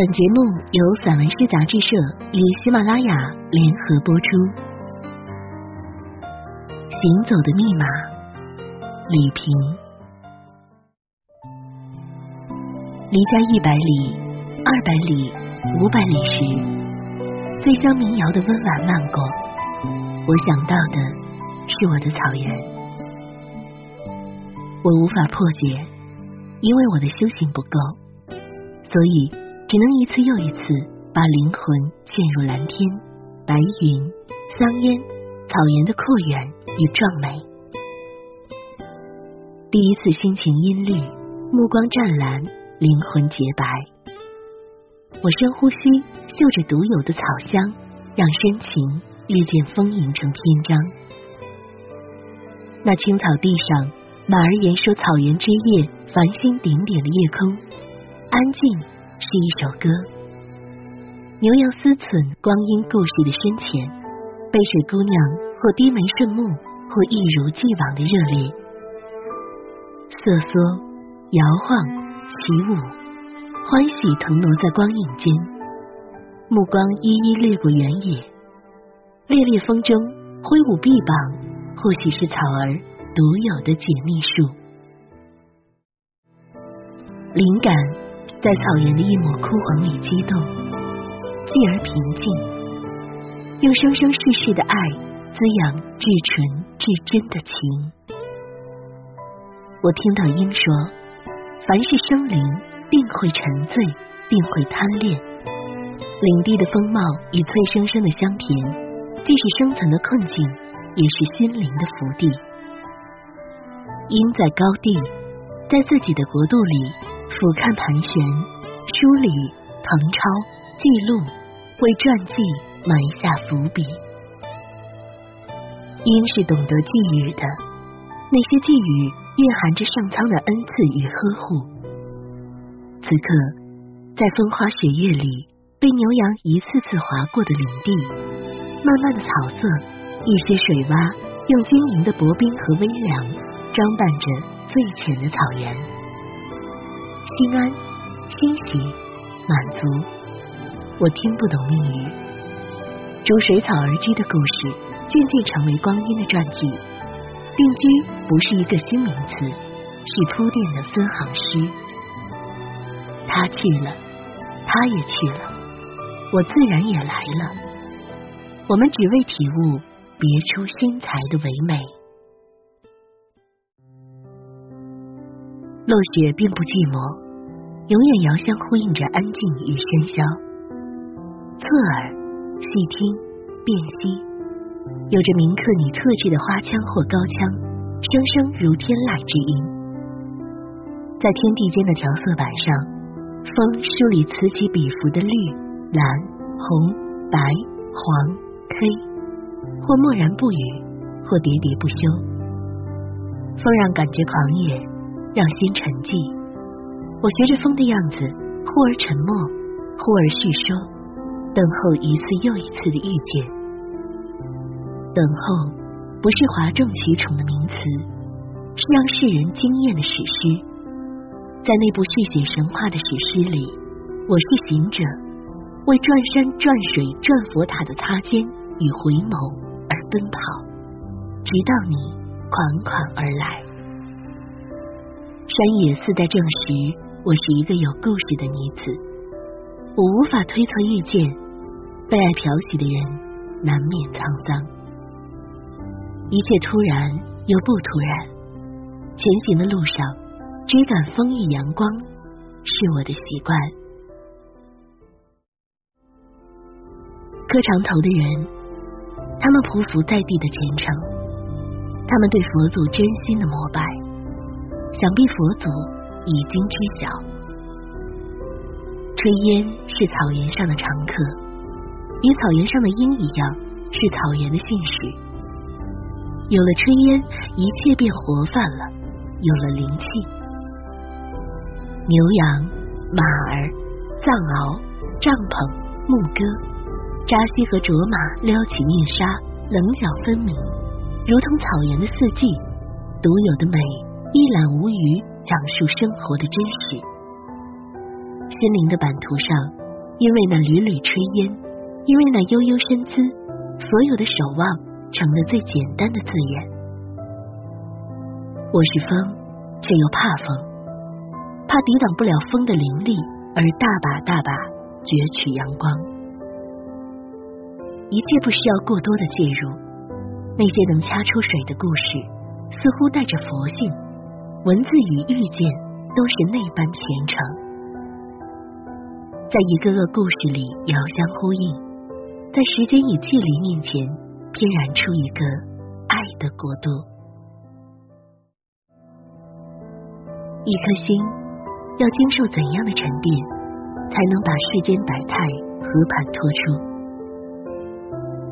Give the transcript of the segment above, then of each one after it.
本节目由散文诗杂志社与喜马拉雅联合播出。行走的密码，李平。离家一百里、二百里、五百里时，醉乡民谣的温婉漫过，我想到的是我的草原。我无法破解，因为我的修行不够，所以。只能一次又一次把灵魂嵌入蓝天、白云、桑烟、草原的阔远与壮美。第一次心情阴绿，目光湛蓝，灵魂洁白。我深呼吸，嗅着独有的草香，让深情日渐丰盈成篇章。那青草地上，马儿言说草原之夜，繁星点点的夜空，安静。是一首歌，牛羊思忖光阴故事的深浅，背水姑娘或低眉顺目，或一如既往的热烈，瑟缩摇晃起舞，欢喜腾挪在光影间，目光一一掠过原野，烈烈风中挥舞臂膀，或许是草儿独有的解密术，灵感。在草原的一抹枯黄里激动，继而平静，用生生世世的爱滋养至纯至真的情。我听到鹰说：“凡是生灵，定会沉醉，定会贪恋。领地的风貌与脆生生的香甜，既是生存的困境，也是心灵的福地。鹰在高地，在自己的国度里。”俯瞰盘旋，梳理、誊抄、记录，为传记埋下伏笔。因是懂得寄语的，那些寄语蕴含着上苍的恩赐与呵护。此刻，在风花雪月里被牛羊一次次划过的领地，慢慢的草色，一些水洼，用晶莹的薄冰和微凉，装扮着最浅的草原。心安、欣喜、满足，我听不懂命语。逐水草而居的故事，渐渐成为光阴的传记。定居不是一个新名词，是铺垫的分行诗。他去了，他也去了，我自然也来了。我们只为体悟别出心裁的唯美。落雪并不寂寞。永远遥相呼应着安静与喧嚣。侧耳细听，辨析，有着铭刻你特质的花腔或高腔，声声如天籁之音。在天地间的调色板上，风梳理此起彼伏的绿、蓝、红、白、黄、黑，或默然不语，或喋喋不休。风让感觉狂野，让心沉寂。我学着风的样子，忽而沉默，忽而叙说，等候一次又一次的遇见。等候不是哗众取宠的名词，是让世人惊艳的史诗。在那部续写神话的史诗里，我是行者，为转山、转水、转佛塔的擦肩与回眸而奔跑，直到你款款而来。山野似在证实。我是一个有故事的女子，我无法推测遇见被爱漂洗的人难免沧桑，一切突然又不突然。前行的路上，追赶风雨阳光是我的习惯。磕长头的人，他们匍匐在地的虔诚，他们对佛祖真心的膜拜，想必佛祖。已经知晓，炊烟是草原上的常客，与草原上的鹰一样，是草原的信使。有了炊烟，一切便活泛了，有了灵气。牛羊、马儿、藏獒、帐篷、牧歌、扎西和卓玛撩起面纱，棱角分明，如同草原的四季，独有的美，一览无余。讲述生活的真实，心灵的版图上因为那缕缕炊烟，因为那悠悠身姿，所有的守望成了最简单的字眼。我是风，却又怕风，怕抵挡不了风的凌厉，而大把大把攫取阳光。一切不需要过多的介入，那些能掐出水的故事，似乎带着佛性，文字与遇见都是那般虔诚。在一个个故事里遥相呼应，在时间与距离面前，翩然出一个爱的国度。一颗心要经受怎样的沉淀，才能把世间百态和盘托出？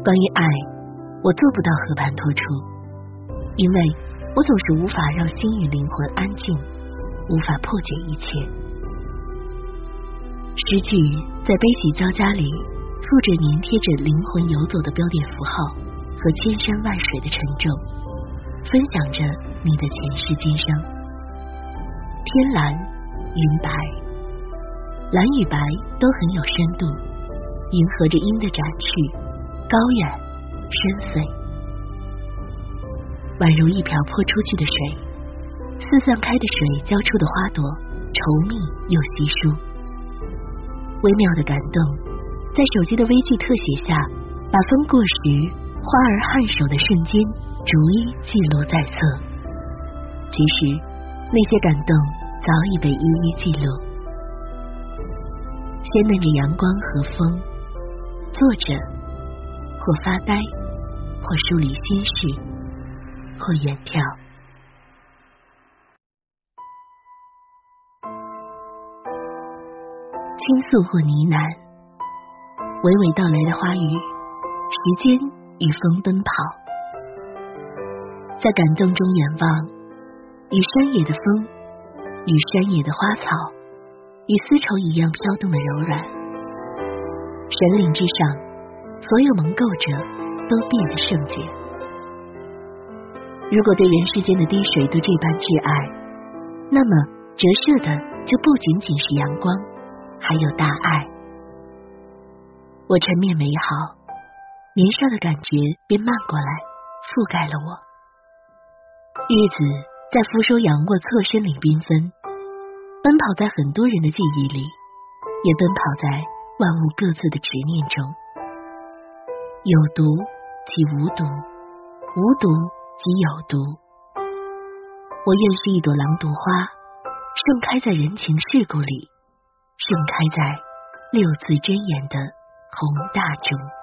关于爱，我做不到和盘托出，因为我总是无法让心与灵魂安静，无法破解一切。诗句在悲喜交加里，附着粘贴着灵魂游走的标点符号和千山万水的沉重，分享着你的前世今生。天蓝，云白，蓝与白都很有深度，迎合着音的展翅，高远深邃，宛如一瓢泼出去的水，四散开的水浇出的花朵，稠密又稀疏。微妙的感动，在手机的微距特写下，把风过时、花儿颔首的瞬间逐一记录在册。其实，那些感动早已被一一记录。鲜嫩着阳光和风，坐着，或发呆，或梳理心事，或远眺。倾诉或呢喃，娓娓道来的花语，时间与风奔跑，在感动中远望，与山野的风，与山野的花草，与丝绸一样飘动的柔软。神灵之上，所有蒙垢者都变得圣洁。如果对人世间的滴水都这般挚爱，那么折射的就不仅仅是阳光。还有大爱，我沉湎美好，年少的感觉便漫过来，覆盖了我。日子在扶手仰卧侧身里缤纷，奔跑在很多人的记忆里，也奔跑在万物各自的执念中。有毒即无毒，无毒即有毒。我愿是一朵狼毒花，盛开在人情世故里。盛开在六字真言的宏大中。